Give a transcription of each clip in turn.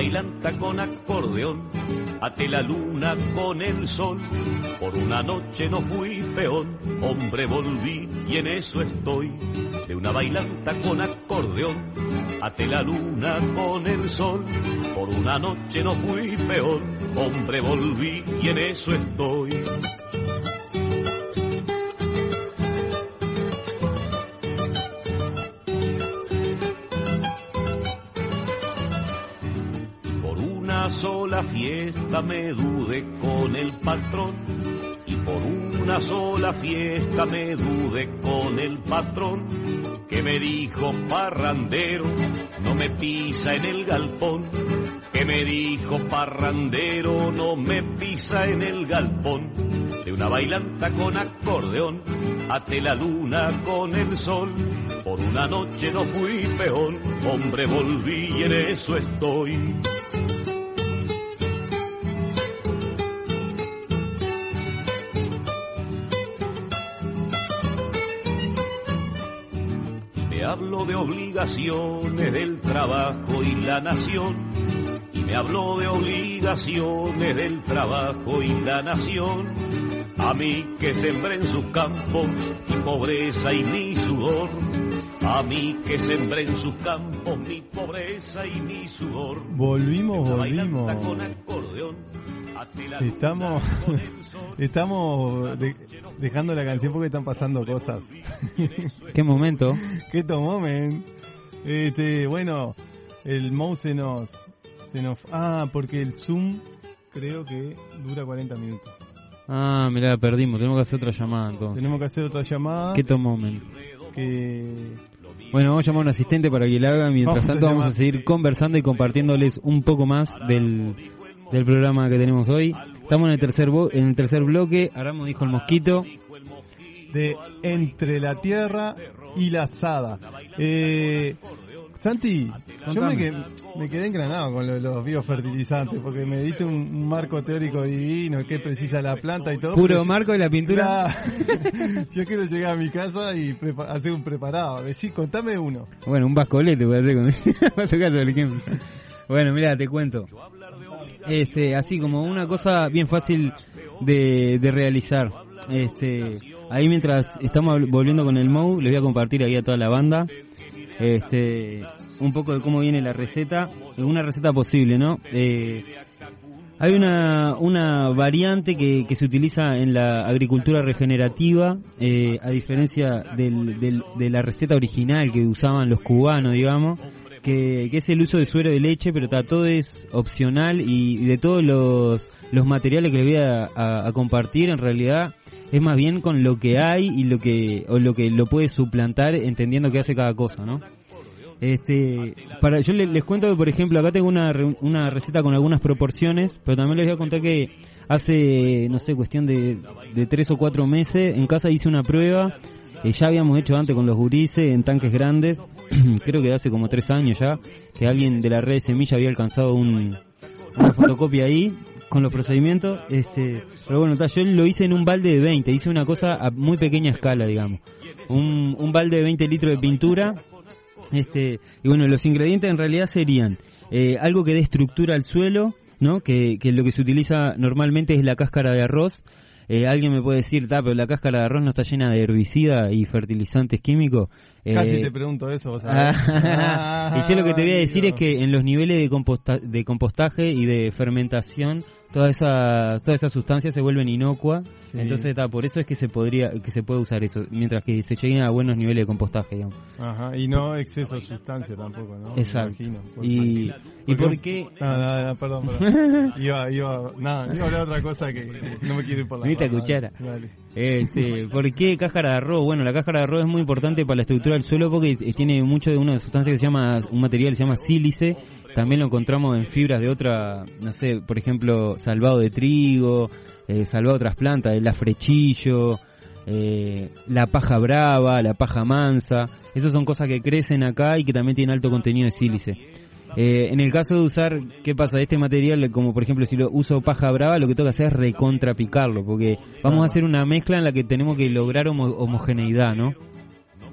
bailanta con acordeón, ate la luna con el sol. Por una noche no fui peón, hombre volví y en eso estoy. De una bailanta con acordeón, ate la luna con el sol. Por una noche no fui peón, hombre volví y en eso estoy. Fiesta me dude con el patrón y por una sola fiesta me dude con el patrón que me dijo parrandero no me pisa en el galpón. Que me dijo parrandero no me pisa en el galpón. De una bailanta con acordeón ate la luna con el sol. Por una noche no fui peón hombre volví y en eso estoy habló de obligaciones del trabajo y la nación. Y me habló de obligaciones del trabajo y la nación. A mí que sembré en sus campos mi pobreza y mi sudor. A mí que sembré en sus campos mi pobreza y mi sudor. Volvimos, volvimos. Estamos, estamos dejando la canción porque están pasando cosas. ¿Qué momento? ¿Qué momento? Este, bueno, el mouse se nos, se nos... Ah, porque el Zoom creo que dura 40 minutos. Ah, mirá, perdimos. Tenemos que hacer otra llamada entonces. Tenemos que hacer otra llamada. ¿Qué moment? Que... Bueno, vamos a llamar a un asistente para que le haga. Mientras tanto, vamos a seguir conversando y compartiéndoles un poco más del, del programa que tenemos hoy. Estamos en el tercer en el tercer bloque. Aramo dijo el mosquito. De Entre la Tierra y la Asada. Eh, Santi, yo me, quedé engranado con los biofertilizantes porque me diste un, marco teórico divino, qué precisa la planta y todo. Puro marco de la pintura. yo quiero llegar a mi casa y hacer un preparado. Sí, contame uno. Bueno, un bascolete voy a hacer con Bueno, mira, te cuento este, así como una cosa bien fácil de, realizar. Este, ahí mientras estamos volviendo con el MOU, les voy a compartir ahí a toda la banda, este, un poco de cómo viene la receta, una receta posible, ¿no? Eh, hay una, una variante que, que, se utiliza en la agricultura regenerativa, eh, a diferencia del, de la receta original que usaban los cubanos, digamos, que, es el uso de suero de leche, pero todo es opcional y, de todos los, los materiales que les voy a, compartir, en realidad es más bien con lo que hay y lo que o lo que lo puede suplantar entendiendo qué hace cada cosa, ¿no? Este, para yo les, cuento que por ejemplo acá tengo una, una receta con algunas proporciones, pero también les voy a contar que hace no sé cuestión de, de tres o cuatro meses en casa hice una prueba ya habíamos hecho antes con los gurises en tanques grandes, creo que hace como tres años ya, que alguien de la red de semilla había alcanzado un, una fotocopia ahí con los procedimientos. Este, pero bueno, yo lo hice en un balde de 20, hice una cosa a muy pequeña escala, digamos. Un, balde de 20 litros de pintura. Este, y bueno, los ingredientes en realidad serían eh, algo que dé estructura al suelo, ¿no? Que lo que se utiliza normalmente es la cáscara de arroz, eh, alguien me puede decir, pero la cáscara de arroz no está llena de herbicida y fertilizantes químicos. Casi eh, te pregunto eso, ah, y yo lo que te voy a decir es que en los niveles de, de compostaje y de fermentación todas esas todas esas sustancias se vuelven inocuas entonces está por eso es que se podría que se puede usar eso mientras que se lleguen a buenos niveles de compostaje digamos. Ajá y no exceso de sustancia tampoco no exacto. y y por qué nada, nada, perdón, perdón. iba iba nada iba a hablar otra cosa que no me quiero ir por la Viste cuchara. este por qué cáscara de arroz bueno la cáscara de arroz es muy importante para la estructura del suelo porque tiene mucho de una sustancia que se llama un material que se llama sílice también lo encontramos en fibras de otra, no sé, por ejemplo, salvado de trigo, eh, salvado de otras plantas, el afrechillo, eh, la paja brava, la paja mansa. Esas son cosas que crecen acá y que también tienen alto contenido de sílice. Eh, en el caso de usar, ¿qué pasa? Este material, como por ejemplo si lo uso paja brava, lo que tengo que hacer es recontrapicarlo, porque vamos a hacer una mezcla en la que tenemos que lograr homogeneidad, ¿no?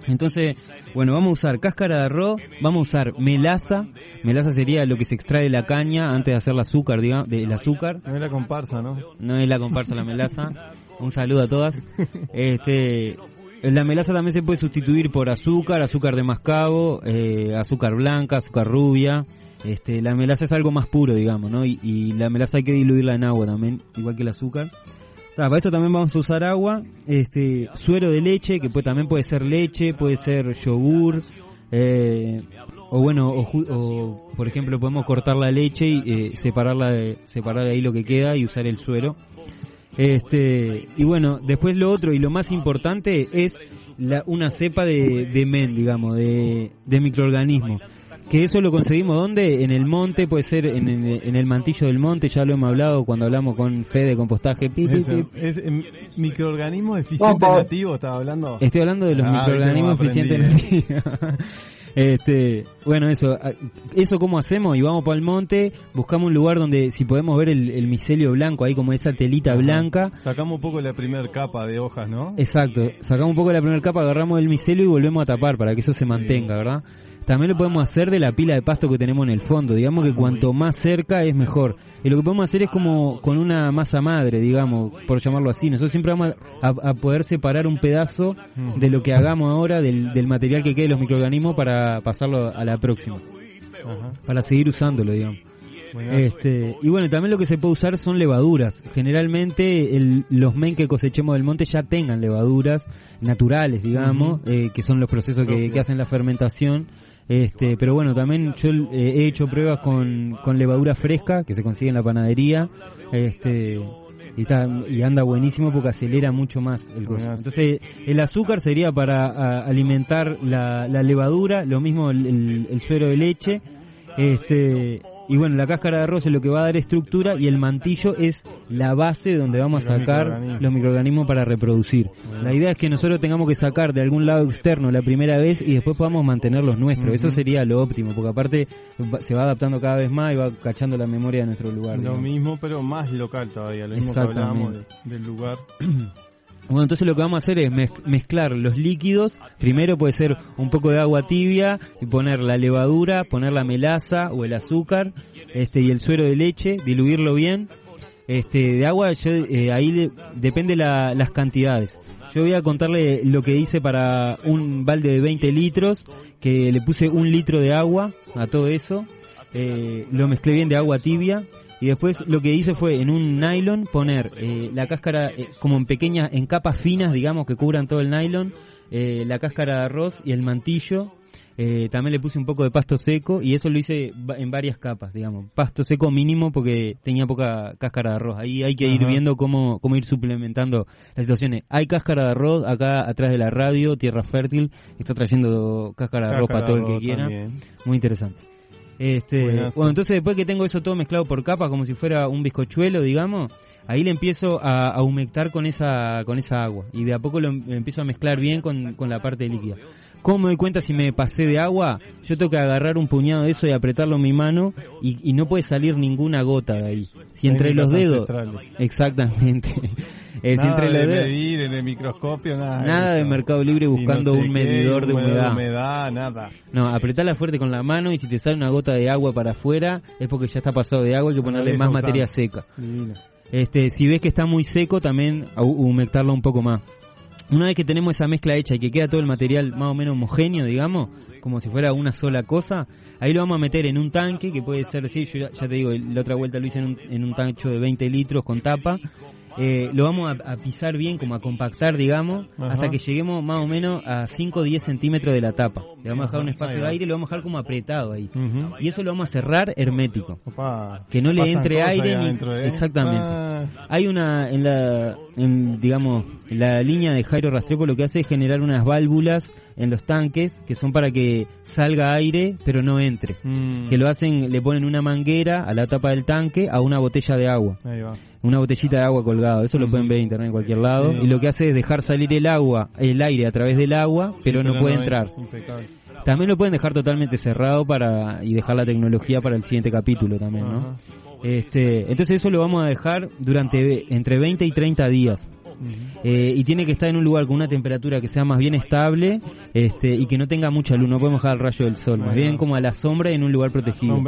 Entonces, bueno, vamos a usar cáscara de arroz, vamos a usar melaza. Melaza sería lo que se extrae de la caña antes de hacer el azúcar, digamos, del azúcar. No es la comparsa, ¿no? No es la comparsa la melaza. Un saludo a todas. Este, la melaza también se puede sustituir por azúcar, azúcar de mascabo, eh, azúcar blanca, azúcar rubia. Este, la melaza es algo más puro, digamos, ¿no? Y, y la melaza hay que diluirla en agua también, igual que el azúcar. Ah, para esto también vamos a usar agua, este, suero de leche, que puede, también puede ser leche, puede ser yogur, eh, o bueno, o, o, por ejemplo podemos cortar la leche y eh, separarla de, separar de ahí lo que queda y usar el suero. Este, y bueno, después lo otro y lo más importante es la, una cepa de, de men, digamos, de, de microorganismos. Que eso lo conseguimos ¿dónde? En el monte, puede ser en, el- en el mantillo del monte, ya lo hemos hablado cuando hablamos con Fede de compostaje. Pi, pi, Es, pi. es, em, microorganismo eficiente Opa. nativo, estaba hablando. Estoy hablando de los Ah, microorganismos eficientes. este, bueno, eso, ah, eso cómo hacemos y vamos para el monte, buscamos un lugar donde si podemos ver el, el micelio blanco ahí como esa telita Ajá. blanca. Sacamos un poco la primera capa de hojas, ¿no? Exacto, sacamos un poco la primera capa, agarramos el micelio y volvemos a tapar para que eso se mantenga, ¿verdad? También lo podemos hacer de la pila de pasto que tenemos en el fondo, digamos que cuanto más cerca es mejor. Y lo que podemos hacer es como con una masa madre, digamos, por llamarlo así. Nosotros siempre vamos a, a poder separar un pedazo de lo que hagamos ahora, del, del material que quede de los microorganismos para pasarlo a la próxima, Ajá. para seguir usándolo, digamos. Este, y bueno, también lo que se puede usar son levaduras. Generalmente el- los men que cosechemos del monte ya tengan levaduras naturales, digamos, eh, que son los procesos que, que hacen la fermentación. Este, pero bueno, también yo eh, he hecho pruebas con, con levadura fresca que se consigue en la panadería. Este, y, está- y anda buenísimo porque acelera mucho más el. Buenazo. Entonces, el azúcar sería para a, alimentar la, la levadura, lo mismo el, el- el suero de leche. Este, y bueno, la cáscara de arroz es lo que va a dar estructura y el mantillo es la base donde vamos a sacar microorganismos. los microorganismos para reproducir. La idea es que nosotros tengamos que sacar de algún lado externo la primera vez y después podamos mantener los nuestros. Eso sería lo óptimo, porque aparte se va adaptando cada vez más y va cachando la memoria de nuestro lugar. Lo digamos. mismo, pero más local todavía. Lo mismo que hablábamos de- del lugar. Bueno, entonces lo que vamos a hacer es mez- mezclar los líquidos. Primero puede ser un poco de agua tibia y poner la levadura, poner la melaza o el azúcar, este y el suero de leche, diluirlo bien. Este de agua yo, eh, ahí depende la- las cantidades. Yo voy a contarle lo que hice para un balde de 20 litros, que le puse un litro de agua a todo eso, eh, lo mezclé bien de agua tibia y después lo que hice fue en un nylon poner eh, la cáscara eh, como en pequeñas, en capas finas, digamos, que cubran todo el nylon, eh, la cáscara de arroz y el mantillo. Eh, también le puse un poco de pasto seco y eso lo hice en varias capas, digamos. Pasto seco mínimo porque tenía poca cáscara de arroz. Ahí hay que ir Ajá. viendo cómo, cómo ir suplementando las situaciones. Hay cáscara de arroz acá atrás de la radio, Tierra Fértil, está trayendo cáscara de arroz para todo el que quiera. también. Muy interesante. Este, Buenazo. bueno, entonces después que tengo eso todo mezclado por capas, como si fuera un bizcochuelo, digamos, ahí le empiezo a, a humectar con esa, con esa agua. Y de a poco lo em- empiezo a mezclar bien con, con la parte líquida. ¿Cómo me doy cuenta si me pasé de agua? Yo tengo que agarrar un puñado de eso y apretarlo en mi mano y, y no puede salir ninguna gota de ahí. Si entre los dedos... Exactamente. Eh, Nada de medir en el microscopio, nada. Nada de. Mercado Libre no buscando sé un qué, medidor de humedad. humedad, nada. No, apretala fuerte con la mano y si te sale una gota de agua para afuera es porque ya está pasado de agua, hay que ponerle más materia seca. Divino. Este, si ves que está muy seco, también hu- humectarlo un poco más. Una vez que tenemos esa mezcla hecha y que queda todo el material más o menos homogéneo, digamos, como si fuera una sola cosa, ahí lo vamos a meter en un tanque, que puede ser, sí, yo ya, ya te digo, la otra vuelta lo hice en un, en un tancho de 20 litros con tapa. Eh, lo vamos a, a pisar bien, como a compactar, digamos, Ajá. hasta que lleguemos más o menos a 5 o 10 centímetros de la tapa. Le vamos a dejar un espacio de aire y lo vamos a dejar como apretado ahí. Y eso lo vamos a cerrar hermético. Opa, Que no le entre aire ni- ¿eh? Exactamente. Ah, Hay una, en la, en, digamos, la línea de Jairo Rastrepo lo que hace es generar unas válvulas en los tanques que son para que salga aire pero no entre. mm, Que lo hacen, le ponen una manguera a la tapa del tanque a una botella de agua. Ahí va. Una botellita de agua colgado. Eso lo pueden ver en internet en cualquier lado. Sí. Y lo que hace es dejar salir el agua, el aire a través del agua, pero no puede entrar. impecable. También lo pueden dejar totalmente cerrado para y dejar la tecnología para el siguiente capítulo también, ¿no? Este, entonces eso lo vamos a dejar durante entre 20 y 30 días. Eh, y tiene que estar en un lugar con una temperatura que sea más bien estable este, y que no tenga mucha luz, no podemos dejar el rayo del sol, más bien como a la sombra en un lugar protegido.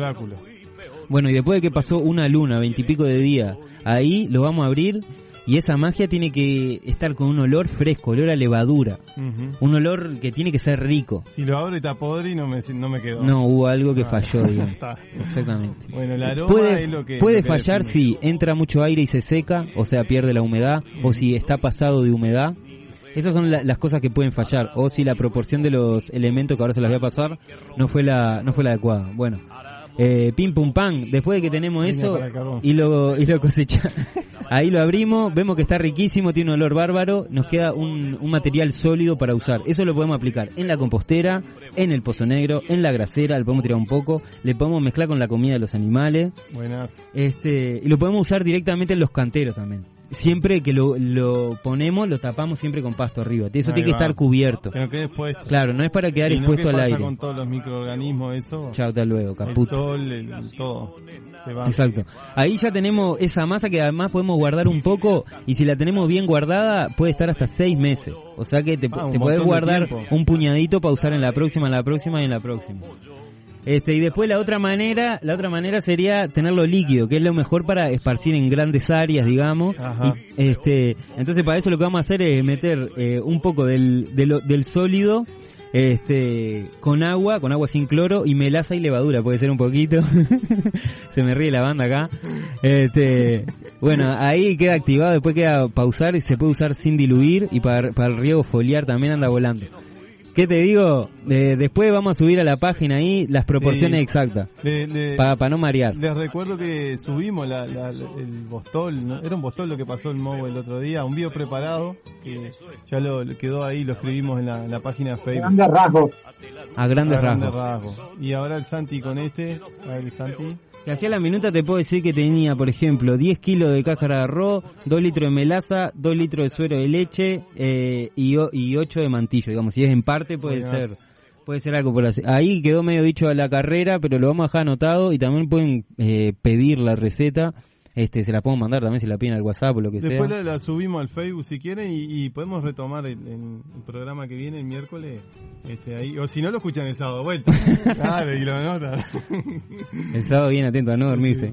Bueno, y después de que pasó una luna, veintipico de día, ahí lo vamos a abrir y esa magia tiene que estar con un olor fresco, olor a levadura. Un olor que tiene que ser rico. Si lo abro y está podre no me, no me quedó. No, hubo algo que ah. falló, Exactamente. Bueno, el aroma puede, es lo que... Puede fallar si entra mucho aire y se seca, o sea, pierde la humedad, o si está pasado de humedad. Esas son las cosas que pueden fallar. O si la proporción de los elementos que ahora se las voy a pasar no fue la, no fue la adecuada. Bueno, eh, pim pum pam, después de que tenemos eso y lo, y lo cosechamos, ahí lo abrimos, vemos que está riquísimo, tiene un olor bárbaro, nos queda un, un, material sólido para usar. Eso lo podemos aplicar en la compostera, en el pozo negro, en la grasera, le podemos tirar un poco, le podemos mezclar con la comida de los animales. Buenas. Este, y lo podemos usar directamente en los canteros también siempre que lo, lo, ponemos, lo tapamos siempre con pasto arriba. Eso tiene que estar cubierto. Que no quede expuesto. Claro, no es para quedar expuesto al aire. con todos los microorganismos eso? Chao, hasta luego, caput. El sol, todo. Exacto. Ahí ya tenemos esa masa que además podemos guardar un poco y si la tenemos bien guardada puede estar hasta seis meses. O sea que te, ah, te podés guardar un puñadito para usar en la próxima, en la próxima y en la próxima. Este, y después la otra manera, la otra manera sería tenerlo líquido, que es lo mejor para esparcir en grandes áreas, digamos. este, entonces para eso lo que vamos a hacer es meter eh, un poco del, del, sólido este con agua, con agua sin cloro y melaza y levadura, puede ser un poquito. Se me ríe la banda acá. Este, bueno, ahí queda activado, después queda pausar y se puede usar sin diluir y para, para el riego foliar también anda volando. ¿Qué te digo? después vamos a subir a la página ahí las proporciones exactas. Para no marear. Les recuerdo que subimos el Bostol, era un Bostol lo que pasó el Movo el otro día, un video preparado que ya lo quedó ahí, lo escribimos en la, página de Facebook. A grandes rasgos. A grandes, rasgos. Y ahora el Santi con este, a ver el Santi. Si hacía la minuta te puedo decir que tenía, por ejemplo, 10 kilos de cáscara de arroz, 2 litros de melaza, 2 litros de suero de leche eh, y, y 8 de mantillo. Digamos, si es en parte puede ser puede ser algo por así. Ahí quedó medio dicho a la carrera, pero lo vamos a dejar anotado y también pueden eh, pedir la receta este, se la puedo mandar también si la piden al WhatsApp o lo que sea. Después la, subimos al Facebook si quieren y, podemos retomar el, el, programa que viene el miércoles. Este, ahí, o si no, lo escuchan el sábado vuelta. claro, y lo anotan. el sábado bien atento a no dormirse.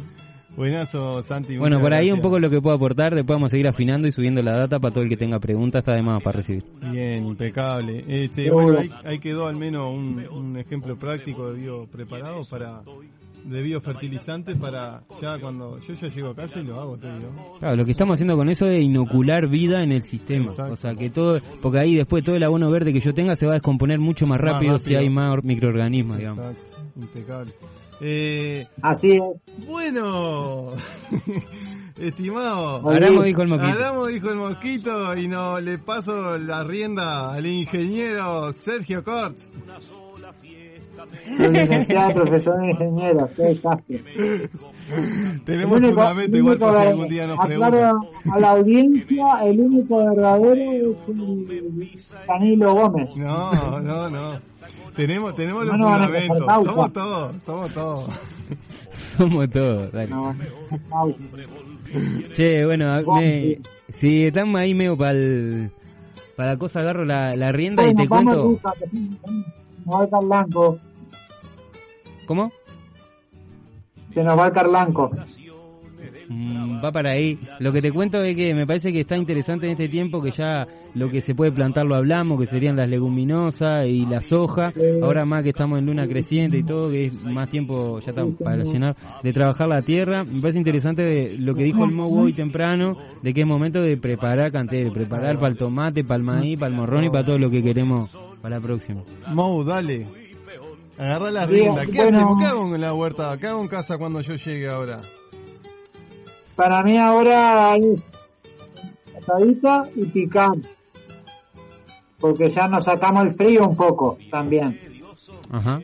Buenazo, Santi. Bueno, por ahí un poco lo que puedo aportar. Después vamos a seguir afinando y subiendo la data para todo el que tenga preguntas. Está de más para recibir. Bien, impecable. Este, bueno, ahí, ahí, quedó al menos un, un ejemplo práctico de bio preparado para de biofertilizantes para ya cuando yo ya llego a casa y lo hago, te digo. Claro, lo que estamos haciendo con eso es inocular vida en el sistema. O sea, que todo, porque ahí después todo el abono verde que yo tenga se va a descomponer mucho más rápido, si hay más microorganismos, digamos. Exacto, impecable. Eh, Así es. Bueno, estimado. Aramo dijo el mosquito. Aramo dijo el mosquito y no le paso la rienda al ingeniero Sergio Cortz. Soy licenciado, profesor de ingeniero, qué desastre. Tenemos un fundamento igual por si algún día nos preguntan. a la audiencia, el único verdadero es Danilo Gómez. No, no, no. Tenemos, tenemos los fundamentos. Somos todos, somos todos. somos todos, dale. No, che, bueno, me, si estamos ahí medio para para la cosa, agarro la, la rienda y te cuento. No hay tan blanco. ¿Cómo? Se nos va el carlanco. Mm, va para ahí. Lo que te cuento es que me parece que está interesante en este tiempo que ya lo que se puede plantar lo hablamos, que serían las leguminosas y la soja. Ahora más que estamos en luna creciente y todo, que es más tiempo ya está para llenar de trabajar la tierra. Me parece interesante lo que dijo el Mo hoy temprano, de que es momento de preparar cantera, de preparar para el tomate, para el maíz, para el morrón y para todo lo que queremos para la próxima. Mo, dale. Agarra la rienda. ¿Qué hacemos? ¿Qué hago en la huerta? ¿Qué hago en casa cuando yo llegue ahora? Para mí ahora es asadita y picar. Porque ya nos sacamos el frío un poco también. Ajá.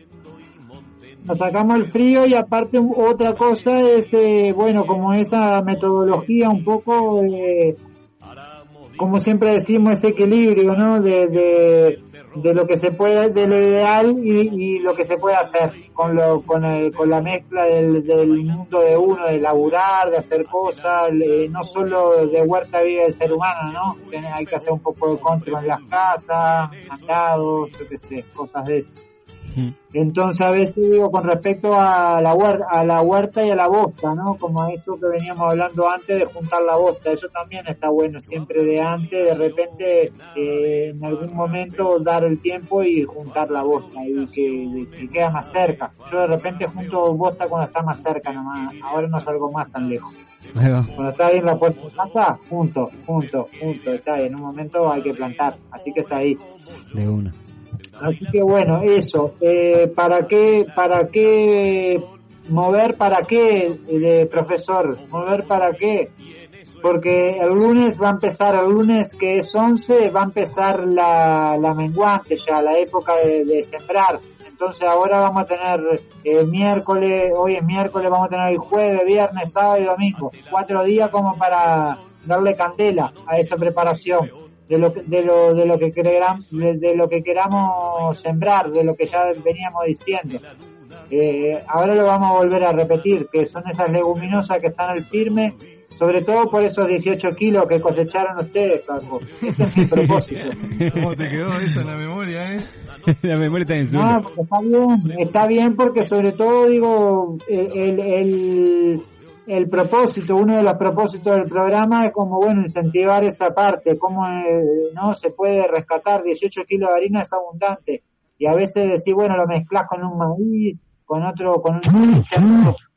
Nos sacamos el frío y aparte otra cosa es, eh, bueno, como esa metodología un poco, eh, como siempre decimos, ese equilibrio, ¿no? de de lo que se puede, de lo ideal y, lo que se puede hacer con lo, con, con la mezcla del, del, mundo de uno, de laburar, de hacer cosas, no solo de huerta vive el ser humano, ¿no? Hay que hacer un poco de control en las casas, mandados, yo qué sé, cosas de eso. Entonces a veces digo con respecto a la huerta, a la huerta y a la bosta, ¿no? Como eso que veníamos hablando antes de juntar la bosta, eso también está bueno, siempre de antes, de repente eh, en algún momento dar el tiempo y juntar la bosta y que, queda más cerca. Yo de repente junto bosta cuando está más cerca nomás, ahora no salgo más tan lejos. Cuando está ahí en la puerta de casa, junto, junto, junto, está ahí. En un momento hay que plantar, así que está ahí. De una. Así que bueno, eso. Eh, ¿Para qué, para qué mover? ¿Para qué, eh, profesor? ¿Mover para qué? Porque el lunes va a empezar, el lunes que es 11, va a empezar la, la menguante ya, la época de, sembrar. Entonces ahora vamos a tener el eh, miércoles, hoy es miércoles, vamos a tener el jueves, viernes, sábado y domingo. Cuatro días como para darle candela a esa preparación de lo que, de lo, de lo que queramos, de, lo que queramos sembrar, de lo que ya veníamos diciendo. Eh, ahora lo vamos a volver a repetir, que son esas leguminosas que están al firme, sobre todo por esos 18 kilos que cosecharon ustedes, Paco. Ese es mi propósito. ¿Cómo te quedó eso en la memoria, eh? la memoria está en su. No, está bien, está bien porque sobre todo digo, el, el el propósito, uno de los propósitos del programa es como, bueno, incentivar esa parte, cómo eh, no se puede rescatar 18 kilos de harina es abundante. Y a veces decir, bueno, lo mezclas con un maíz, con otro, con un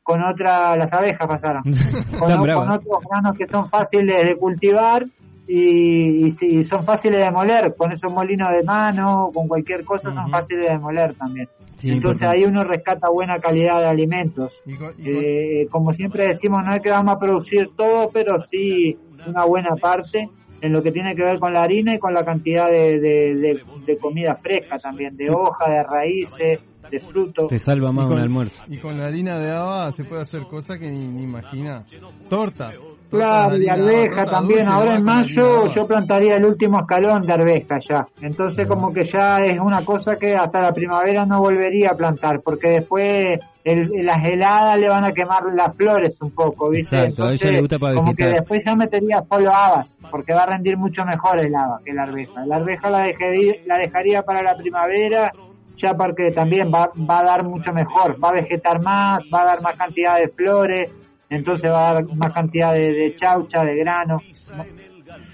con otra, las abejas pasaron, con, con otros granos que son fáciles de cultivar y, y, son fáciles de moler, con esos molinos de mano, con cualquier cosa son fáciles de moler también. Entonces ahí uno rescata buena calidad de alimentos. Eh, como siempre decimos, no es que vamos a producir todo, pero sí una buena parte en lo que tiene que ver con la harina y con la cantidad de, de comida fresca también, de hoja, de raíces, de fruto. Te salva más un almuerzo. Y con la harina de haba se puede hacer cosas que ni, imagina. Tortas. Claro, y arveja también. Ahora en mayo yo plantaría el último escalón de arveja ya. Entonces como que ya es una cosa que hasta la primavera no volvería a plantar, porque después las heladas le van a quemar las flores un poco, ¿viste? Entonces, le gusta para como que después ya metería solo habas, porque va a rendir mucho mejor el haba que la arveja. La arveja la dejaría, la dejaría para la primavera ya porque también va, va a dar mucho mejor, va a vegetar más, va a dar más cantidad de flores, entonces va a dar más cantidad de, chaucha, de grano.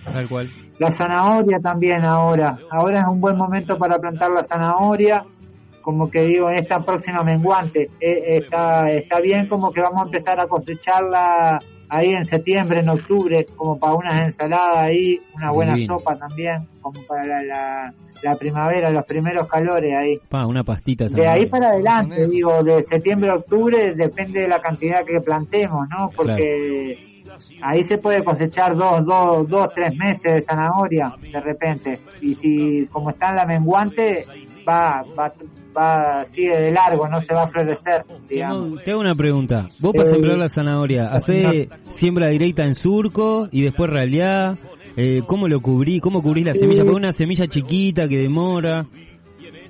Tal cual. La zanahoria también ahora, ahora es un buen momento para plantar la zanahoria, como que digo, en esta próxima menguante, eh, está, está bien como que vamos a empezar a cosecharla ahí en septiembre, en octubre, como para unas ensaladas ahí, una buena sopa también, como para la, la, primavera, los primeros calores ahí. Pa, una pastita. De ahí para adelante, digo, de septiembre a octubre depende de la cantidad que plantemos, ¿no? Porque ahí se puede cosechar dos, dos, dos, tres meses de zanahoria de repente. Y si, como está en la menguante, va, va, va sigue de largo, no se va a florecer. Digamos. Te hago una pregunta. Vos para sembrar la zanahoria, ¿hacés siembra directa en surco y después raleá? Eh, ¿Cómo lo cubrí? ¿Cómo cubrís la semilla? Porque una semilla chiquita que demora.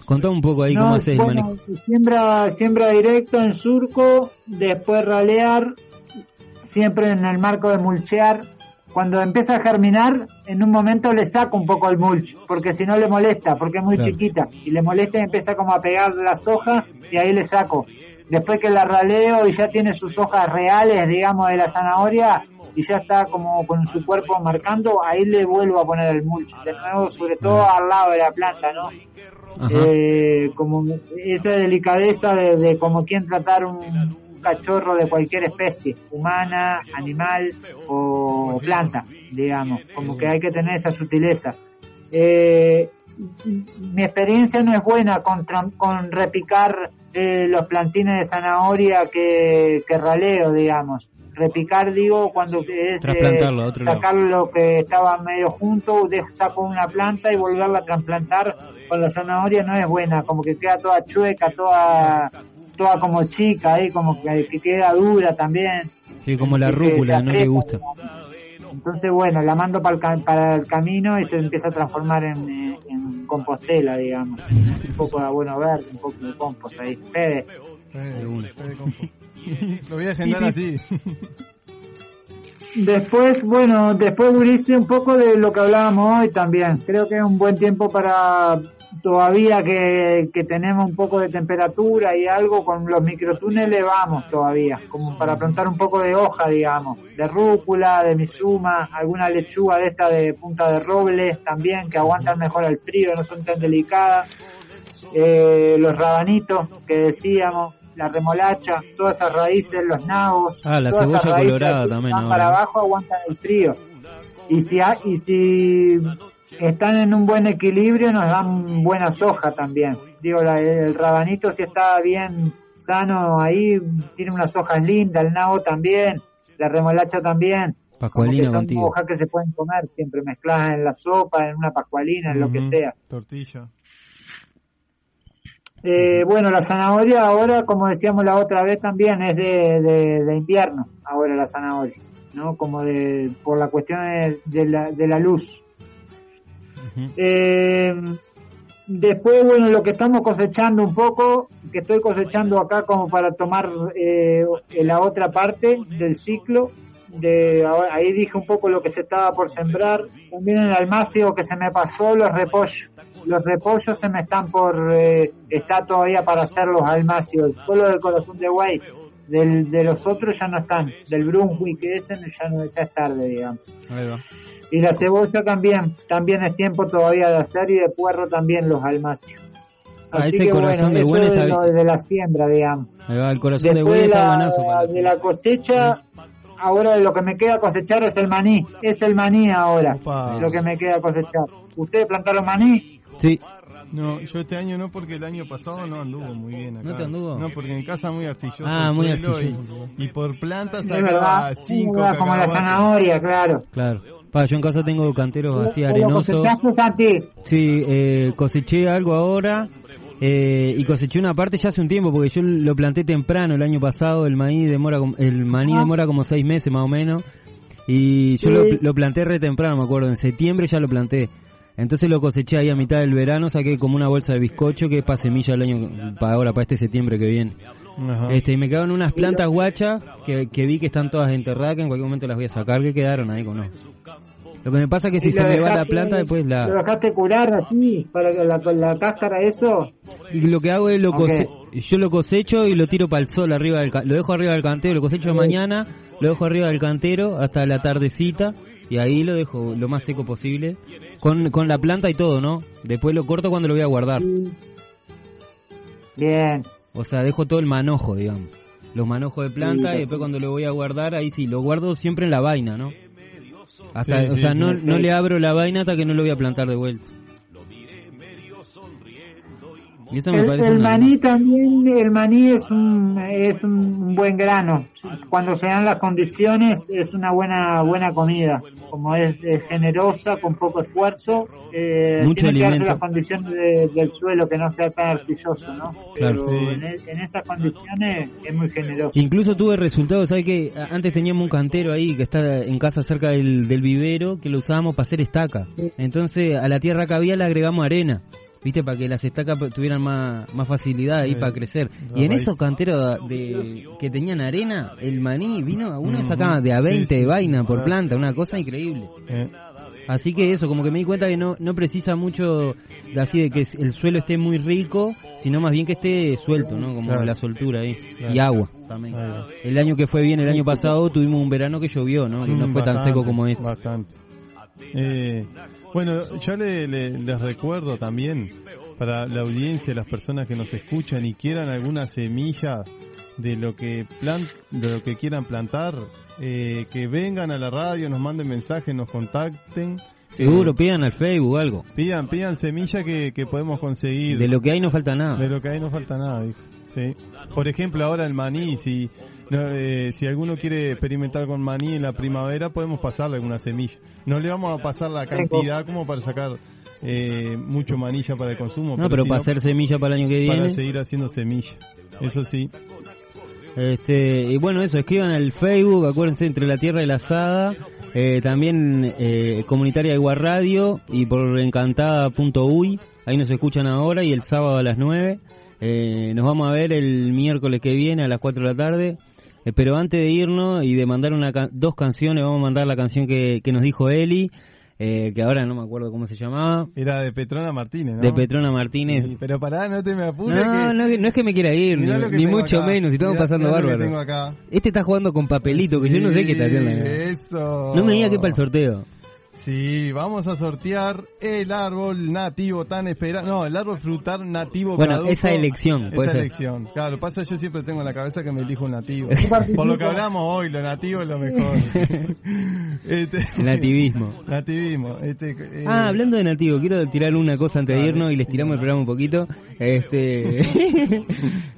Contá un poco ahí cómo haces el manejo. Siembra, siembra directo en surco, después ralear, siempre en el marco de mulchear cuando empieza a germinar, en un momento le saco un poco el mulch, porque si no le molesta, porque es muy chiquita, y le molesta y empieza como a pegar las hojas y ahí le saco. Después que la raleo y ya tiene sus hojas reales, digamos, de la zanahoria, y ya está como con su cuerpo marcando, ahí le vuelvo a poner el mulch, de nuevo, sobre todo al lado de la planta, ¿no? Eh, como esa delicadeza de, de como quien tratar un, cachorro de cualquier especie, humana, animal o planta, digamos, como que hay que tener esa sutileza. Eh, mi experiencia no es buena con, con repicar eh, los plantines de zanahoria que, que raleo, digamos. Repicar, digo, cuando es eh, sacar lo que estaba medio junto, saco una planta y volverla a trasplantar con la zanahoria no es buena, como que queda toda chueca, toda toda como chica ahí, como que, queda dura también. Sí, como la rúcula, no le gusta. Entonces, bueno, la mando para el, para el camino y se empieza a transformar en, compostela, digamos. Un poco de abono verde, un poco de compost ahí. Fede. Fede, Fede compost. Lo voy a agendar así. Después, bueno, después Ulises un poco de lo que hablábamos hoy también. Creo que es un buen tiempo para todavía que, que tenemos un poco de temperatura y algo con los microtúneles vamos todavía, como para plantar un poco de hoja, digamos, de rúcula, de misuma, alguna lechuga de esta de punta de roble también, que aguantan mejor al frío, no son tan delicadas. Eh, los rabanitos que decíamos, la remolacha, todas esas raíces, los nabos. Ah, la todas esas cebolla raíces colorada también. Para abajo aguantan el frío. Y si, ha- y si están en un buen equilibrio nos dan buena soja también. Digo, la- el rabanito si está bien sano ahí, tiene unas hojas lindas, el nabo también, la remolacha también. Como que Pascualina son contigo. hojas que se pueden comer, siempre mezcladas en la sopa, en una pascualina, en lo que sea. Tortilla. Eh, bueno, la zanahoria ahora, como decíamos la otra vez también, es de, de, de invierno, ahora la zanahoria, ¿no? Como de, por la cuestión de, de la, de la luz. Eh, después, bueno, lo que estamos cosechando un poco, que estoy cosechando acá como para tomar eh, la otra parte del ciclo, de ahí dije un poco lo que se estaba por sembrar. También en el almacio que se me pasó los repollos. Los repollos se me están por, eh, está todavía para hacer los almacios. Solo del corazón de Guay. Del, de los otros ya no están. Del Brunswick ese ya no ya es tarde, digamos. Ahí va. Y la cebolla también, también es tiempo todavía de hacer y de puerro también los almacios. Ah, Así ese que corazón de eso buen es está de la siembra, digamos. Ahí va, el corazón de Después de está la, buenazo. para de la cosecha, ahora lo que me queda cosechar es el maní. Es el maní ahora, Opa. lo que me queda cosechar. ¿Ustedes plantaron maní? Sí, No, yo este año no porque el año pasado no anduvo muy bien acá. ¿No te anduvo? No, porque en casa muy arcilloso. Ah, muy arcilloso. Y, y por plantas sacaba verdad, cinco como la zanahoria, claro. claro. Pa, yo en casa tengo canteros así ¿Lo arenosos. Sí, eh, coseché algo ahora eh, y coseché una parte ya hace un tiempo porque yo lo planté temprano el año pasado. El maíz demora, el maní Ah. demora como seis meses más o menos y yo Sí. lo, lo planté re temprano, me acuerdo. En septiembre ya lo planté. Entonces lo coseché ahí a mitad del verano, saqué como una bolsa de bizcocho que es para semilla el año, para ahora, para este septiembre que viene. Ajá. Este, y me quedaron unas plantas guachas que, que vi que están todas enterradas, que en cualquier momento las voy a sacar, que quedaron ahí con no. Lo que me pasa es que si ¿Y se lo me va la planta, después ¿Lo la... dejaste curar así, para que la, con la cáscara eso? Y lo que hago es lo Ok. cose- yo lo cosecho y lo tiro para el sol arriba del lo dejo arriba del cantero, lo cosecho mañana, lo dejo arriba del cantero hasta la tardecita y ahí lo dejo lo más seco posible con, con la planta y todo, ¿no? Después lo corto cuando lo voy a guardar. Bien. O sea, dejo todo el manojo, digamos. Los manojos de planta Sí, y después cuando lo voy a guardar, ahí sí, lo guardo siempre en la vaina, ¿no? Hasta, Sí, o sí, sea, sí, no, no le abro la vaina hasta que no lo voy a plantar de vuelta. Y eso me El, parece el una- maní también, el maní es un, es un buen grano. Cuando se dan las condiciones es una buena buena comida. Como es, es generosa, con poco esfuerzo. Eh, Mucho tiene que alimento. las condiciones de- del suelo, que no sea tan arcilloso, ¿no? Claro. Pero Sí. en, e- en esas condiciones es muy generoso. Incluso tuve resultados, ¿sabes que Antes teníamos un cantero ahí que está en casa cerca del, del vivero que lo usábamos para hacer estaca. Entonces a la tierra que había le agregamos arena, ¿viste? Para que las estacas tuvieran más, más facilidad ahí Sí. para crecer. Y en raíz. esos canteros de, que tenían arena, el maní vino, a uno sacaba de a Sí, 20 sí, de vaina por claro. planta, una cosa increíble. Eh, Así que eso, como que me di cuenta que no, no precisa mucho de así de que el suelo esté muy rico, sino más bien que esté suelto, ¿no? Como Claro. la soltura ahí. Claro. Y agua también. El año que fue bien, el año pasado, tuvimos un verano que llovió, ¿no? Que no Mm, fue tan bastante, seco como este. Bastante. Eh, bueno, yo le- le- les recuerdo también para la audiencia, las personas que nos escuchan y quieran alguna semilla de lo que plan, de lo que quieran plantar, eh, que vengan a la radio, nos manden mensajes, nos contacten. Seguro, Eh, pidan al Facebook o algo. pidan, pidan semilla que, que podemos conseguir. De lo que hay no falta nada. De lo que hay no falta nada, dijo. Sí. Por ejemplo, ahora el maní, si no, eh, si alguno quiere experimentar con maní en la primavera, podemos pasarle alguna semilla. No le vamos a pasar la cantidad como para sacar eh, mucho maní ya para el consumo. No, pero si para hacer semilla para el año que para viene. seguir haciendo semilla. Eso sí. Este, y bueno, eso, escriban al Facebook, acuérdense, Entre la Tierra y la Asada, eh, también eh, Comunitaria Igual Radio y por encantada.uy, ahí nos escuchan ahora y el sábado a las 9. Eh, nos vamos a ver el miércoles que viene a las 4 de la tarde. Eh, pero antes de irnos y de mandar una dos canciones, vamos a mandar la canción que, que nos dijo Eli, eh, que ahora no me acuerdo cómo se llamaba, Era de Petrona Martínez, ¿no? de Petrona Martínez. Sí, pero pará, no te me apures. No, que... no, no es que me quiera ir, ni, mucho acá. menos, y estamos Mirá- pasando mirá bárbaro. tengo acá. Este está jugando con papelito, que yo no sé qué está haciendo. Eso. No me diga que para el sorteo. Sí, vamos a sortear el árbol nativo tan esperado. No, el árbol frutal nativo Bueno, caduco. esa elección, puede Esa ser. elección. Claro, pasa yo siempre tengo en la cabeza que me elijo un nativo. Por lo que hablamos hoy, lo nativo es lo mejor. Este- Nativismo. Nativismo. Este, eh, Ah, hablando de nativo, quiero tirar una cosa antes de irnos y les tiramos el programa un poquito. Este,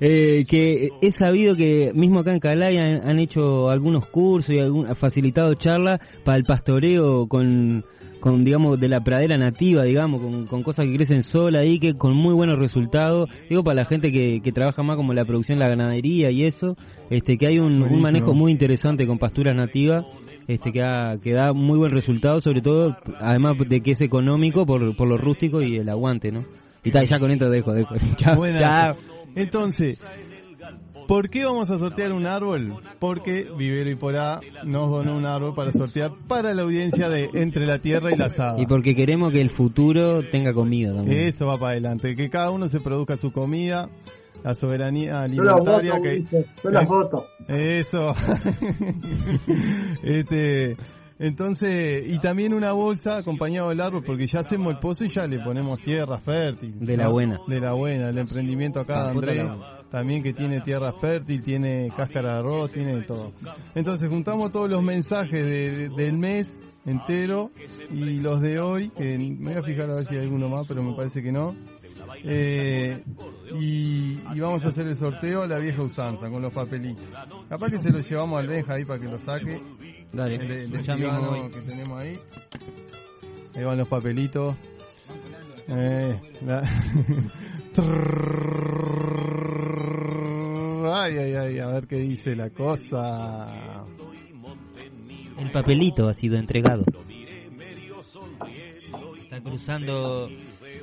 eh, que he sabido que mismo acá en Calaya han, han hecho algunos cursos y algún, facilitado charlas para el pastoreo con, con, digamos, de la pradera nativa, digamos, con, con cosas que crecen sola ahí, que con muy buenos resultados. Digo, para la gente que, que trabaja más como la producción, la ganadería y eso, este, que hay un, manejo muy interesante con pasturas nativas este que, ha- que da muy buen resultado, sobre todo, además de que es económico por, por lo rústico y el aguante, ¿no? Y tal, ya con esto dejo, dejo. Chao. Entonces, ¿por qué vamos a sortear un árbol? Porque Vivero y Porá nos donó un árbol para sortear para la audiencia de Entre la Tierra y la Asada. Y porque queremos que el futuro tenga comida también. Eso va para adelante, que cada uno se produzca su comida, la soberanía Yo las voto, alimentaria que yo las voto. eso. este entonces, y también una bolsa acompañado del árbol, porque ya hacemos el pozo y ya le ponemos tierra fértil. De la buena. De la buena, el emprendimiento acá de Andrés, también que tiene tierra fértil, tiene cáscara de arroz, tiene todo. Entonces juntamos todos los mensajes de- del mes entero y los de hoy, que me voy a fijar a ver si hay alguno más, pero me parece que no. Eh, y, y vamos a hacer el sorteo a la vieja usanza con los papelitos. Capaz que se lo llevamos al Benja ahí para que lo saque. Dale, El, de- el escribano que tenemos ahí. Ahí van los papelitos. Eh, la- ay, ay, ay, a ver qué dice la cosa. El papelito ha sido entregado. Está cruzando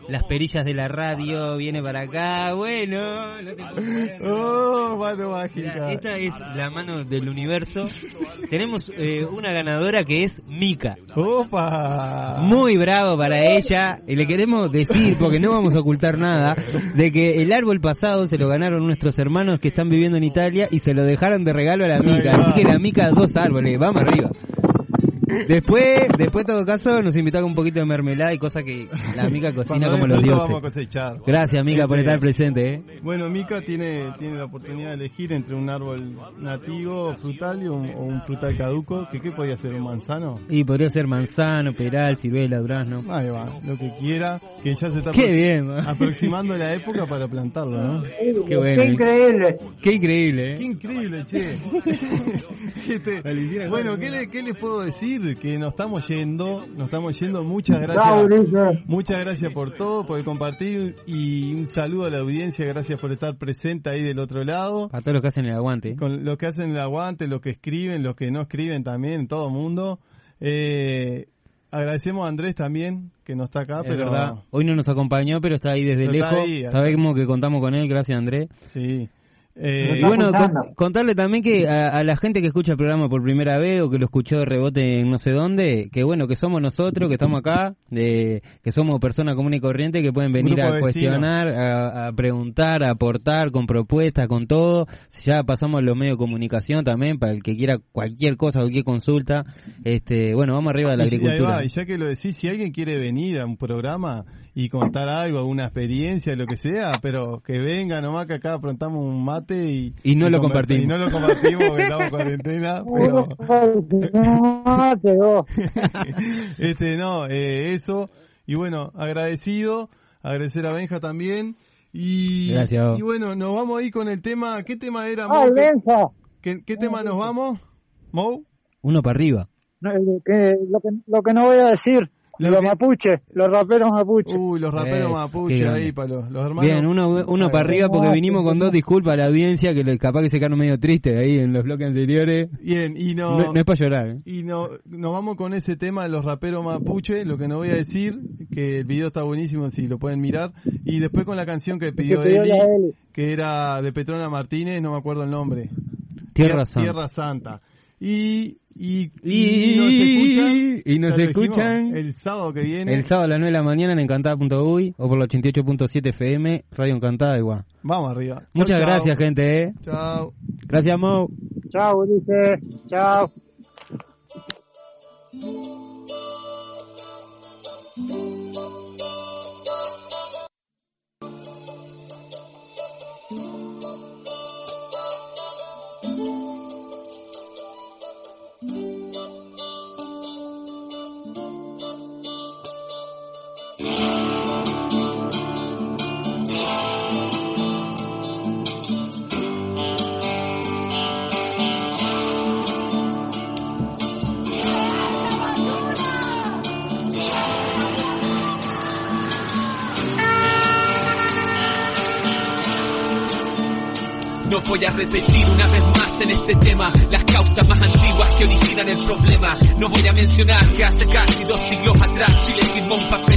las perillas de la radio, viene para acá, bueno. no te. Oh, mano mágica. esta es la mano del universo. Tenemos eh, una ganadora que es Mika. Opa. Muy bravo para ella. Y le queremos decir, porque no vamos a ocultar nada, de que el árbol pasado se lo ganaron nuestros hermanos que están viviendo en Italia y se lo dejaron de regalo a la Mica. Así que la Mica dos árboles, vamos arriba. Después, después en todo caso, nos invitó con un poquito de mermelada y cosas que la Mica cocina como los fruto dioses. vamos a cosechar. Gracias, Mica, por estar presente. ¿eh? Bueno, Mica tiene, tiene la oportunidad de elegir entre un árbol nativo, frutal y un, o un frutal caduco. ¿Que ¿Qué podía ser? ¿Un manzano? Y podría ser manzano, peral, ciruela, durazno. Ahí va, lo que quiera, que ya se está Qué apro- bien, ¿no? aproximando la época para plantarlo, ¿no? Qué bueno. Qué increíble. Qué increíble, Qué ¿eh? increíble, che. Este, bueno, ¿qué, le- ¿qué les puedo decir? Que nos estamos yendo, nos estamos yendo. Muchas gracias. Muchas gracias por todo, por el compartir y un saludo a la audiencia. Gracias por estar presente ahí del otro lado. Para todos los que hacen el aguante. Con los que hacen el aguante, los que escriben, los que no escriben también, todo mundo. Eh, agradecemos a Andrés también, que no está acá, Es pero verdad. Hoy no nos acompañó, pero está ahí desde lejos. ahí, Sabemos que contamos con él, gracias Andrés. sí. Y Eh, Está bueno, con- contarle también que a, a la gente que escucha el programa por primera vez o que lo escuchó de rebote en no sé dónde, que bueno, que somos nosotros, que estamos acá, de que somos personas comunes y corrientes que pueden venir Grupo a cuestionar, a, a preguntar, a aportar con propuestas, con todo. Ya pasamos a los medios de comunicación también, para el que quiera cualquier cosa, cualquier consulta. este Bueno, vamos arriba de la y, y agricultura. va, y ya que lo decís, si alguien quiere venir a un programa y contar algo, alguna experiencia, lo que sea, pero que venga nomás que acá aprontamos un mate y, Y no lo compartimos. Y no lo compartimos porque estamos en cuarentena, pero... Este no eh, eso y bueno agradecido agradecer a Benja también y Gracias. y bueno nos vamos ahí con el tema qué tema era ¡Ay, Mo? ¿Qué, Benja! qué- qué tema nos vamos Mo Uno para arriba. No, que, lo, que, lo que no voy a decir. Los mapuches, los raperos mapuches. Uy, los raperos Eso, mapuches ahí grande. para los, los hermanos. Bien, uno, uno para arriba porque vinimos con dos disculpas a la audiencia que capaz que se quedaron medio tristes ahí en los bloques anteriores. Bien, y no, No, no es para llorar. ¿eh? y no, nos vamos con ese tema de los raperos mapuche, lo que no voy a decir, que el video está buenísimo si lo pueden mirar, y después con la canción que pidió Que pidió Eli, que era de Petrona Martínez, no me acuerdo el nombre. Tierra Tier- Santa. Tierra Santa. Y, y, Y- nos escuchan, y nos lo dijimos, escuchan el sábado que viene. El sábado a las 9 de la mañana en encantada.uy o por la 88.7 FM, Radio Encantada igual. Vamos arriba. Chau, Muchas chau. gracias, gente. ¿eh? Chao. Gracias, Mo. Chao, Ulises. Chao. No voy a repetir una vez más en este tema las causas más antiguas que originan el problema. No voy a mencionar que hace casi dos siglos atrás Chile firmó un papel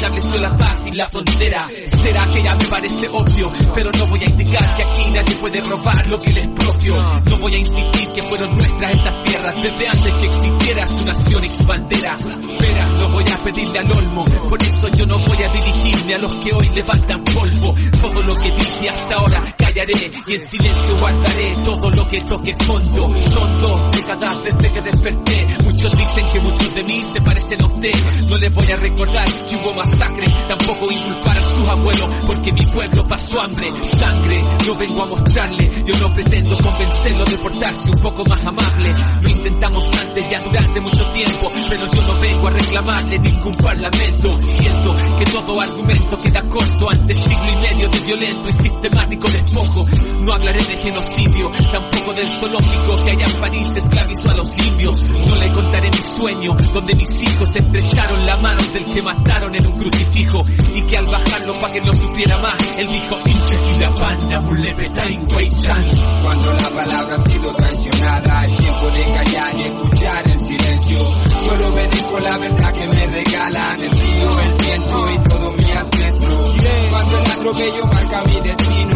estableció la paz y la frontera. Será que ya me parece obvio, pero no voy a indicar que aquí nadie puede robar lo que les es propio. No voy a insistir que fueron nuestras estas tierras desde antes que existiera su nación y su bandera. Espera, no voy a pedirle al olmo, por eso yo no voy a dirigirme a los que hoy levantan polvo. Todo lo que dije hasta ahora callaré y en silencio guardaré todo lo que toque fondo. Son dos décadas desde que desperté. Muchos dicen que muchos de mí se parecen a usted. No les voy a recordar que hubo masacre, tampoco inculpar a sus abuelos, porque mi pueblo pasó hambre, sangre. No vengo a mostrarle, yo no pretendo convencerlo de portarse un poco más amable. Lo intentamos antes ya durante mucho tiempo, pero yo no vengo a reclamarle ningún parlamento. Siento que todo argumento queda corto ante siglo y medio de violento y sistemático despojo. No hablaré de genocidio, tampoco del zoológico que allá en París esclavizó a los indios. No le contaré mi sueño, donde mis hijos estrecharon la mano del que mataron en un crucifijo. Y que al bajarlo pa' que no supiera más, él dijo, hincha y la banda, mulepetain, chan. Cuando la palabra ha sido traicionada, es tiempo de callar y escuchar el silencio. Solo obedezco la verdad que me regalan el río, el viento y todo mi ancestro. Cuando el atropello marca mi destino,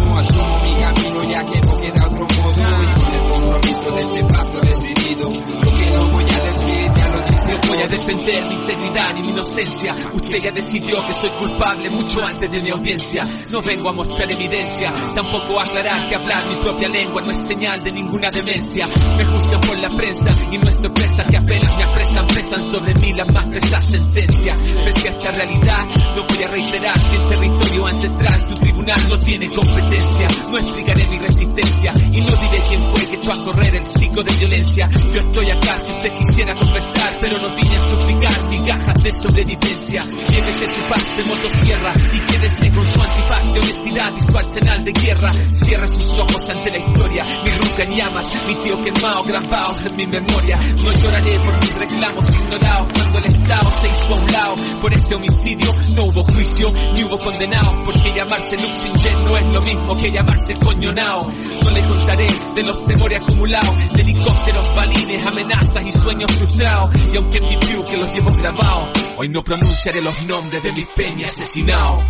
defender mi integridad ni mi inocencia. Usted ya decidió que soy culpable mucho antes de mi audiencia. No vengo a mostrar evidencia, tampoco a aclarar que hablar mi propia lengua no es señal de ninguna demencia. Me juzgan por la prensa y no es sorpresa que apenas me apresan, pesan sobre mí las más pesas sentencias. Pese a esta realidad, no voy a reiterar que en territorio ancestral su tribunal no tiene competencia. No explicaré mi resistencia y no diré quién fue que echó a correr el ciclo de violencia. Yo estoy acá si usted quisiera conversar, pero no vine a suplicar migajas de sobrevivencia. Llévese su paz de motosierra y quédese con su antifaz de honestidad y su arsenal de guerra. Cierre sus ojos ante la historia, mi ruca en llamas, mi tío quemado, grabados en mi memoria. No lloraré por mis reclamos ignorados cuando el Estado se hizo a un lado. Por ese homicidio no hubo juicio ni hubo condenados, porque llamarse Luxingen no es lo mismo que llamarse coñonao. No le contaré de los temores acumulados, de helicópteros, balines, amenazas y sueños frustrados. Y aunque mi que los llevo grabados, hoy no pronunciaré los nombres de mis peñas asesinados.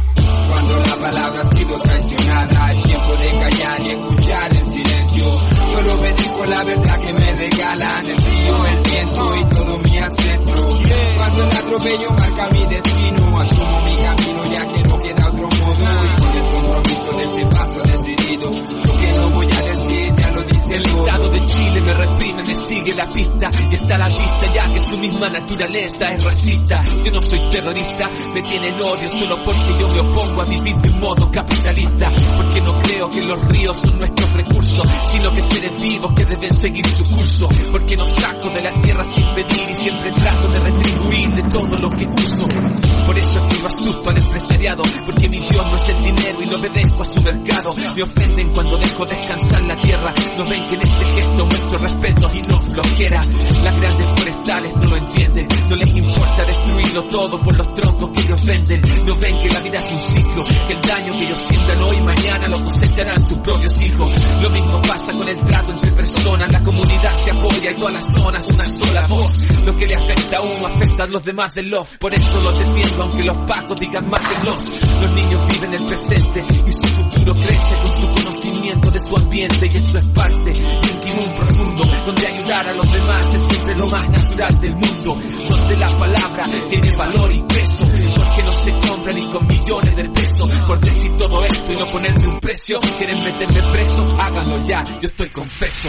Cuando la palabra ha sido traicionada, es tiempo de callar y escuchar en silencio. Solo obedezco la verdad que me regalan el río, el viento y todo mi ancestro. Cuando el atropello marca mi destino, asumo mi camino ya que no queda otro modo. Y con el compromiso de este paso decidido, El. Estado de Chile me reprime, me sigue la pista y está a la vista ya que su misma naturaleza es racista. Yo no soy terrorista, me tienen odio solo porque yo me opongo a vivir de modo capitalista. Porque no creo que los ríos son nuestros recursos, sino que seres vivos que deben seguir su curso. Porque no saco de la tierra sin pedir y siempre trato de retribuir de todo lo que uso. Por eso es que yo asusto al empresariado, porque mi Dios no es el dinero y no obedezco a su mercado. Me ofenden cuando dejo descansar la tierra, no que en este gesto muestro respeto y no flojera. Las grandes forestales no lo entienden, no les importa destruir destruirlo todo por los troncos que ellos venden. No ven que la vida es un ciclo, que el daño que ellos sientan hoy, mañana lo cosecharán sus propios hijos. Lo mismo pasa con el trato entre personas, la comunidad se apoya y todas las zonas una sola voz. Lo que le afecta a uno afecta a los demás de los, por eso los defiendo aunque los pacos digan más que los. Los niños viven el presente y su futuro crece con su conocimiento de su ambiente y esto es parte timón profundo donde ayudar a los demás es siempre lo más natural del mundo, donde la palabra tiene valor y peso, porque no se compra ni con millones de pesos, por decir todo esto y no ponerme un precio, quieren meterme preso, háganlo ya, yo estoy confeso.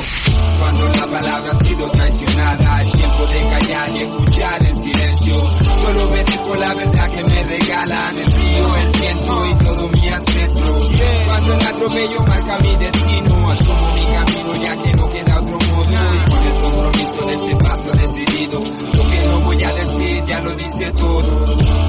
Cuando la palabra ha sido traicionada, el tiempo de callar y escuchar en silencio, solo dijo la verdad que me regalan el río, el viento y todo mi ancestro. Cuando el atropello marca mi destino, asumo mi ya que no queda otro modo y con el compromiso de este paso decidido, lo que no voy a decir ya lo dice todo.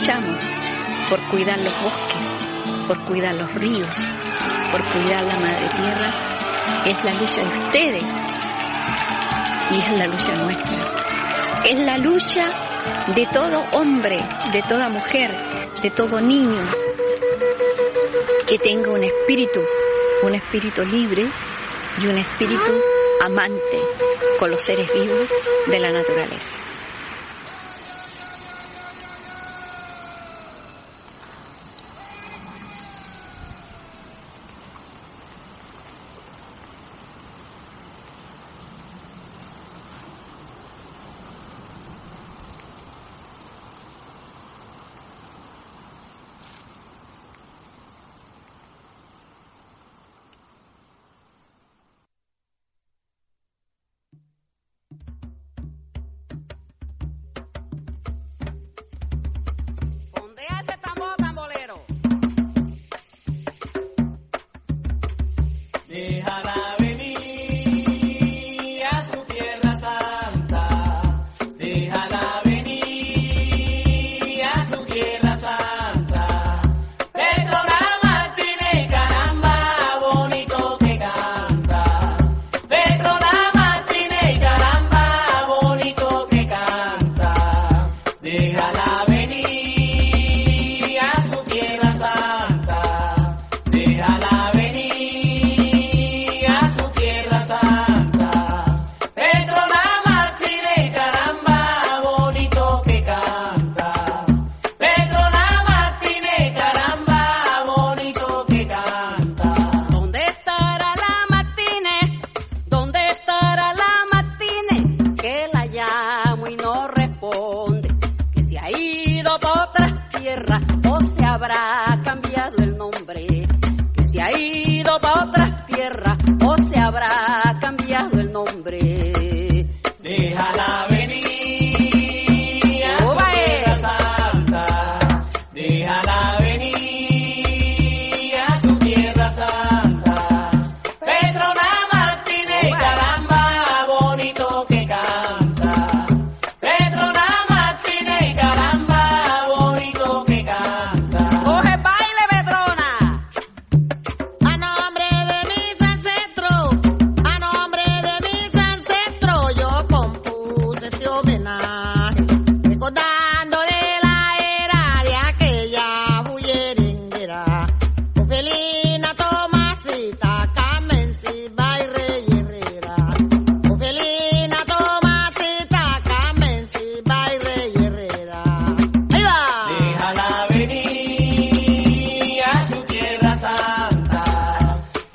Luchamos por cuidar los bosques, por cuidar los ríos, por cuidar la madre tierra, es la lucha de ustedes y es la lucha nuestra. Es la lucha de todo hombre, de toda mujer, de todo niño que tenga un espíritu, un espíritu libre y un espíritu amante con los seres vivos de la naturaleza.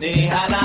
Déjala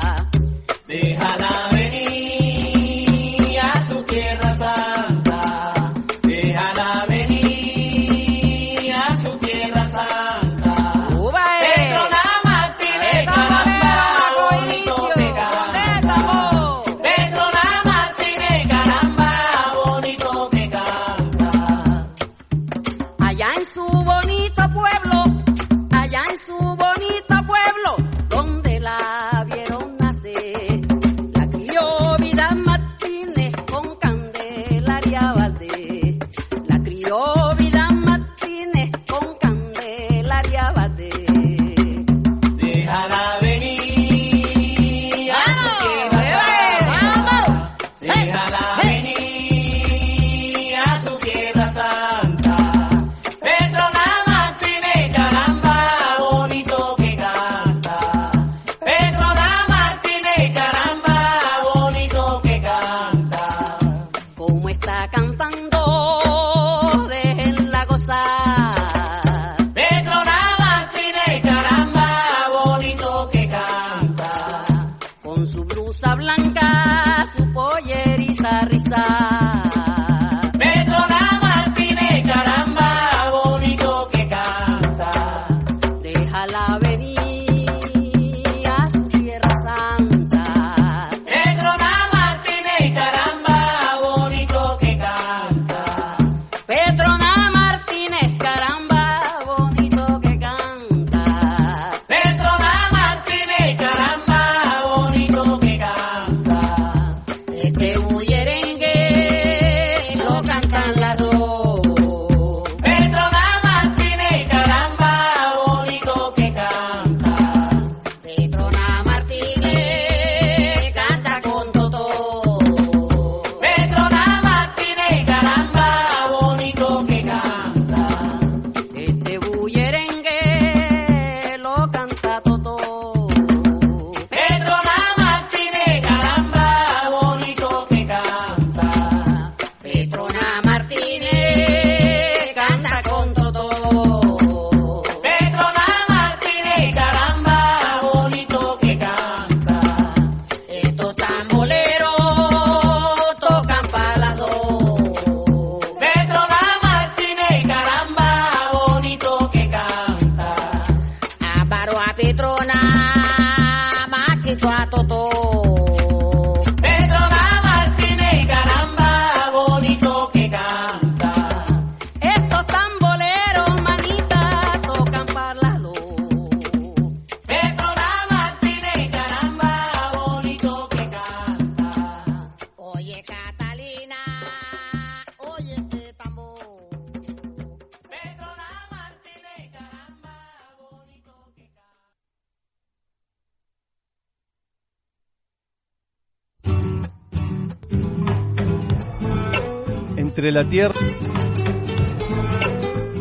la tierra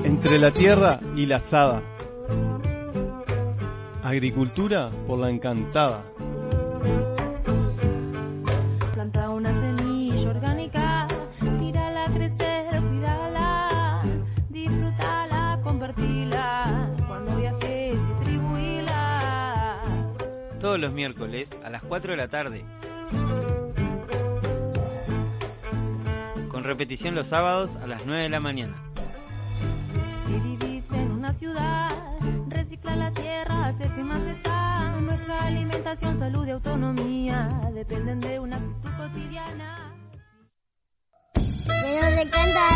entre la tierra y la azada. Agricultura por la encantada. Planta una semilla orgánica, tírala a crecer, cuídala, disfrútala, compartila, cuando viajes distribuíla. Todos los miércoles a las 4 de la tarde repetición los sábados a las 9 de la mañana. Si vivís en una ciudad, recicla la tierra, sé que más está. Nuestra alimentación, salud y autonomía dependen de una actitud cotidiana. Que nos encanta